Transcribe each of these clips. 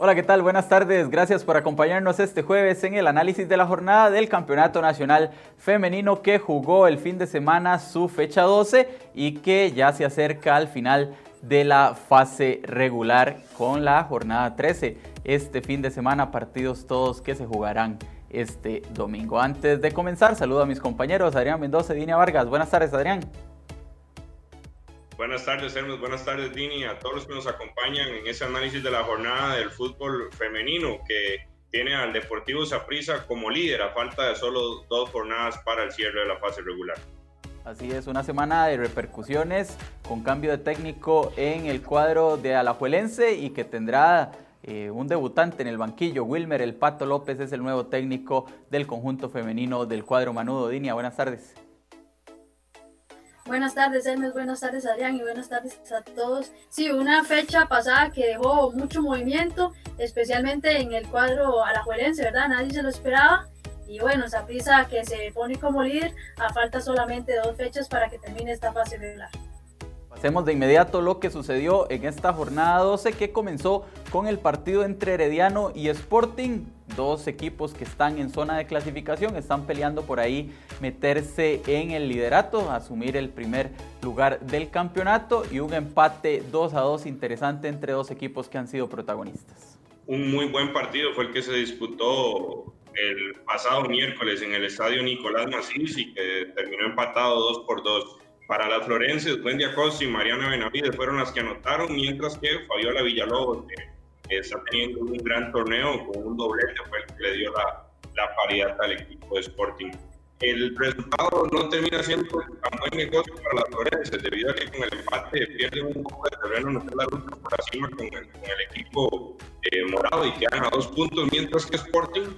Hola, ¿qué tal? Buenas tardes. Gracias por acompañarnos este jueves en el análisis de la jornada del Campeonato Nacional Femenino que jugó el fin de semana su fecha 12 y que ya se acerca al final de la fase regular con la jornada 13. Este fin de semana partidos todos que se jugarán este domingo. Antes de comenzar, saludo a mis compañeros Adrián Mendoza y Dina Vargas. Buenas tardes, Adrián. Buenas tardes, Hermes. Buenas tardes, Dini. A todos los que nos acompañan en ese análisis de la jornada del fútbol femenino que tiene al Deportivo Saprissa como líder a falta de solo dos jornadas para el cierre de la fase regular. Así es, una semana de repercusiones con cambio de técnico en el cuadro de Alajuelense y que tendrá eh, un debutante en el banquillo. Wilmer El Pato López es el nuevo técnico del conjunto femenino del cuadro Manudo. Dinia, buenas tardes. Buenas tardes, Hermes. Buenas tardes, Adrián. Y buenas tardes a todos. Sí, una fecha pasada que dejó mucho movimiento, especialmente en el cuadro alajuelense, ¿verdad? Nadie se lo esperaba. Y bueno, esa prisa que se pone como líder a falta solamente dos fechas para que termine esta fase regular. Hacemos de inmediato lo que sucedió en esta jornada 12 que comenzó con el partido entre Herediano y Sporting, dos equipos que están en zona de clasificación, están peleando por ahí meterse en el liderato, asumir el primer lugar del campeonato y un empate 2 a 2 interesante entre dos equipos que han sido protagonistas. Un muy buen partido fue el que se disputó el pasado miércoles en el estadio Nicolás Macís y que terminó empatado 2 por 2 para las Florenses, Wendy Acosta y Mariana Benavides fueron las que anotaron, mientras que Fabiola Villalobos, está teniendo un gran torneo con un doblete, fue el que le dio la, la paridad al equipo de Sporting. El resultado no termina siendo tan buen negocio para las Florenses, debido a que con el empate pierden un poco de terreno, no la lucha por encima con el, con el equipo eh, morado y quedan a dos puntos, mientras que Sporting,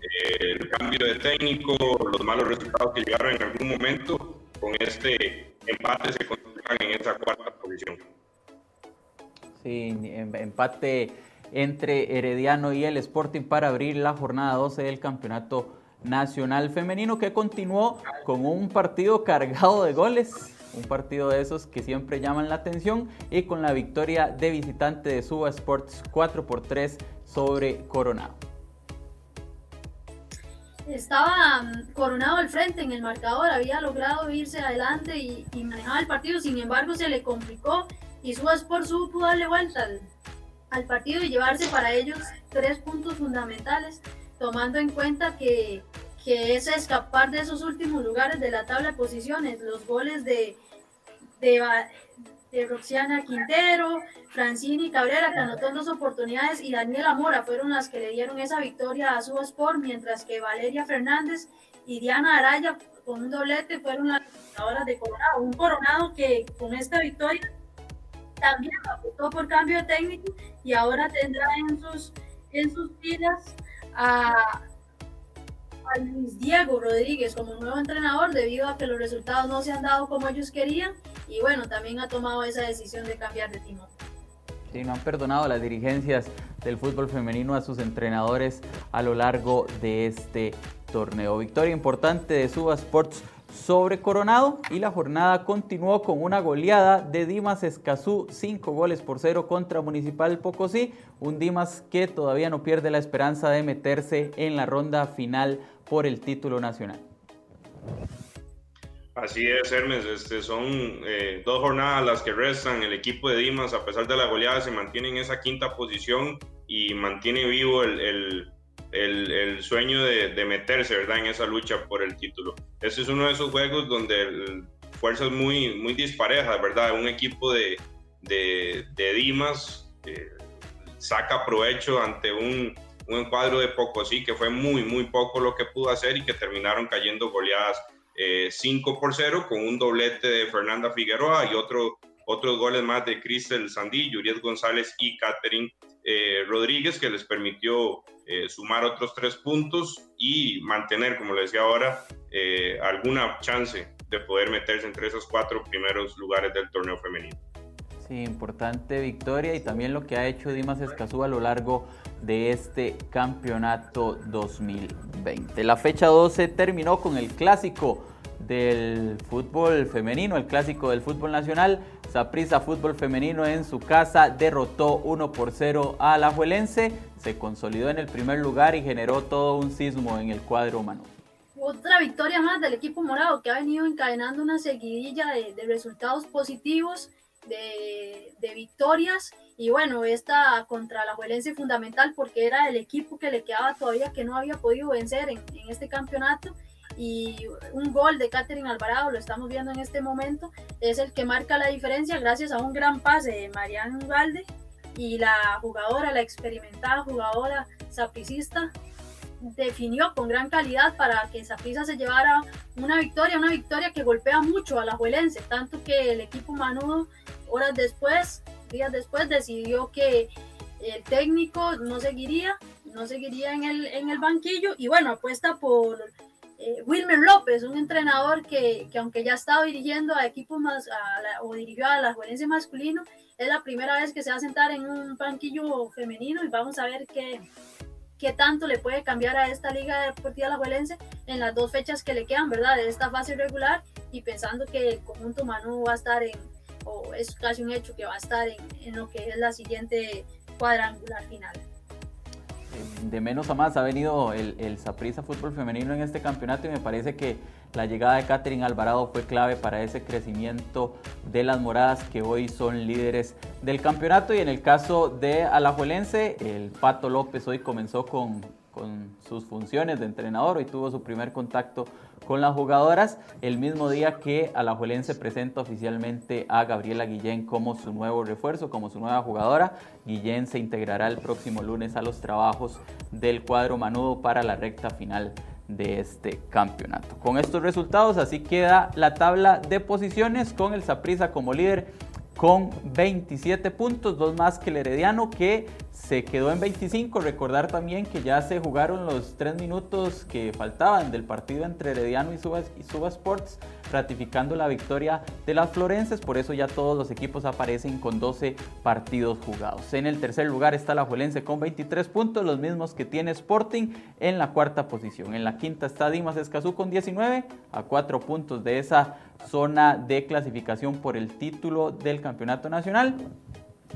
eh, el cambio de técnico, los malos resultados que llegaron en algún momento, con este empate se colocan en esa cuarta posición. Em, empate entre Herediano y el Sporting para abrir la jornada 12 del Campeonato Nacional Femenino que continuó con un partido cargado de goles, un partido de esos que siempre llaman la atención y con la victoria de visitante de Suba Sports 4 por 3 sobre Coronado. Estaba mm, coronado al frente en el marcador, había logrado irse adelante y, y manejaba el partido, sin embargo se le complicó y por supo darle vuelta al, partido y llevarse para ellos tres puntos fundamentales, tomando en cuenta que, que es escapar de esos últimos lugares de la tabla de posiciones, los goles de, de, Roxiana Quintero, Francini Cabrera, que anotó dos oportunidades, y Daniela Mora fueron las que le dieron esa victoria a su Sport, mientras que Valeria Fernández y Diana Araya, con un doblete, fueron las jugadoras de Coronado. Un Coronado que con esta victoria también apostó por cambio técnico y ahora tendrá en sus, en sus filas a a Luis Diego Rodríguez como nuevo entrenador debido a que los resultados no se han dado como ellos querían y bueno, también ha tomado esa decisión de cambiar de timón. Sí, no han perdonado las dirigencias del fútbol femenino a sus entrenadores a lo largo de este torneo. Victoria importante de Suba Sports sobre Coronado y la jornada continuó con una goleada de Dimas Escazú, 5 goles por 0 contra Municipal Pocosí, un Dimas que todavía no pierde la esperanza de meterse en la ronda final por el título nacional. Así es, Hermes, este, son eh, dos jornadas las que restan. El equipo de Dimas, a pesar de la goleada, se mantiene en esa quinta posición y mantiene vivo el el, sueño de, meterse, ¿verdad? En esa lucha por el título. Ese es uno de esos juegos donde fuerzas muy, muy disparejas, ¿verdad? Un equipo de, de, Dimas saca provecho ante un, un encuadro de sí que fue muy, muy poco lo que pudo hacer y que terminaron cayendo goleadas 5 eh, por 0 con un doblete de Fernanda Figueroa y otro, otros goles más de Cristel Sandí, Yuriet González y Catherine eh, Rodríguez, que les permitió eh, sumar otros tres puntos y mantener, como le decía ahora, eh, alguna chance de poder meterse entre esos cuatro primeros lugares del torneo femenino. Sí, importante victoria y también lo que ha hecho Dimas Escazú a lo largo de este campeonato 2020. La fecha 12 terminó con el clásico del fútbol femenino, el clásico del fútbol nacional. Saprissa Fútbol Femenino en su casa derrotó 1 por 0 a la Juelense, se consolidó en el primer lugar y generó todo un sismo en el cuadro humano. Otra victoria más del equipo morado que ha venido encadenando una seguidilla de, resultados positivos, de, victorias y bueno, esta contra la Juelense fundamental porque era el equipo que le quedaba todavía que no había podido vencer en este campeonato y un gol de Catherine Alvarado, lo estamos viendo en este momento, es el que marca la diferencia gracias a un gran pase de Mariana Ugalde y la jugadora, la experimentada jugadora sapricista definió con gran calidad para que Saprissa se llevara una victoria, una victoria que golpea mucho a la Juelense, tanto que el equipo Manudo horas después, días después decidió que el técnico no seguiría, no seguiría en el, en el banquillo y bueno, apuesta por eh, Wilmer López, un entrenador que, que, aunque ya ha estado dirigiendo a equipos más, o dirigió a la Juelense masculino, es la primera vez que se va a sentar en un banquillo femenino y vamos a ver qué, qué tanto le puede cambiar a esta Liga Deportiva La Juelense en las dos fechas que le quedan, ¿verdad? De esta fase regular y pensando que el conjunto Manu va a estar en, o es casi un hecho que va a estar en, en lo que es la siguiente cuadrangular final de menos a más ha venido el, el Fútbol Femenino en este campeonato y me parece que la llegada de Catherine Alvarado fue clave para ese crecimiento de las moradas que hoy son líderes del campeonato. Y en el caso de Alajuelense, el Pato López hoy comenzó con, con sus funciones de entrenador, hoy tuvo su primer contacto con las jugadoras el mismo día que Alajuelense presenta oficialmente a Gabriela Guillén como su nuevo refuerzo, como su nueva jugadora. Guillén se integrará el próximo lunes a los trabajos del cuadro manudo para la recta final de este campeonato. Con estos resultados así queda la tabla de posiciones con el Saprissa como líder con 27 puntos, dos más que el Herediano que se quedó en 25. Recordar también que ya se jugaron los tres minutos que faltaban del partido entre Herediano y Suba, Sports, ratificando la victoria de las Florenses. Por eso ya todos los equipos aparecen con 12 partidos jugados. En el tercer lugar está la Juelense con 23 puntos, los mismos que tiene Sporting en la cuarta posición. En la quinta está Dimas Escazú con 19, a 4 puntos de esa zona de clasificación por el título del campeonato nacional.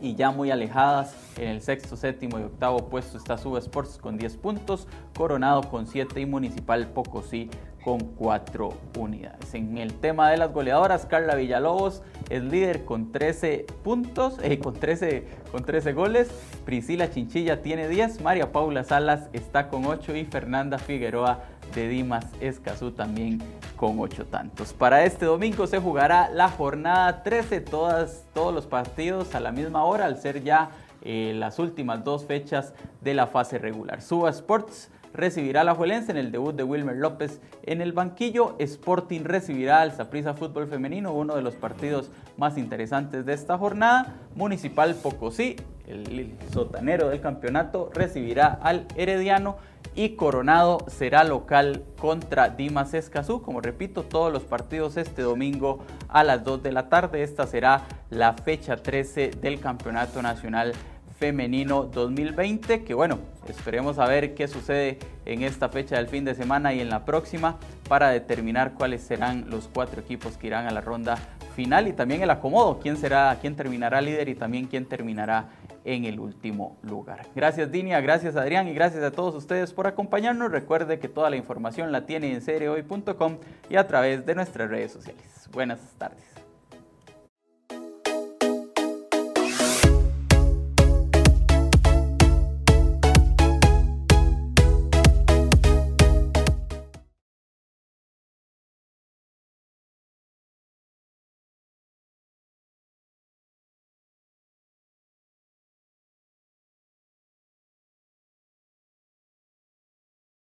Y ya muy alejadas, en el sexto, séptimo y octavo puesto está Suba Sports con 10 puntos, Coronado con 7 y Municipal Pocosí con 4 unidades. En el tema de las goleadoras, Carla Villalobos es líder con 13 puntos, eh, con, 13, con 13 goles. Priscila Chinchilla tiene 10, María Paula Salas está con 8 y Fernanda Figueroa de Dimas Escazú también con 8 tantos. Para este domingo se jugará la jornada 13, todas, todos los partidos a la misma hora, al ser ya eh, las últimas dos fechas de la fase regular. Suba Sports recibirá a la Juelense en el debut de Wilmer López en el banquillo. Sporting recibirá al Saprissa Fútbol Femenino, uno de los partidos más interesantes de esta jornada. Municipal Pocosí, el sotanero del campeonato, recibirá al Herediano y Coronado será local contra Dimas Escazú. Como repito, todos los partidos este domingo a las 2 de la tarde. Esta será la fecha 13 del Campeonato Nacional Femenino 2020, que bueno, esperemos a ver qué sucede en esta fecha del fin de semana y en la próxima para determinar cuáles serán los cuatro equipos que irán a la ronda final y también el acomodo, quién será, quién terminará líder y también quién terminará en el último lugar. Gracias Dinia, gracias Adrián y gracias a todos ustedes por acompañarnos. Recuerde que toda la información la tiene en seriehoy.com y a través de nuestras redes sociales. Buenas tardes.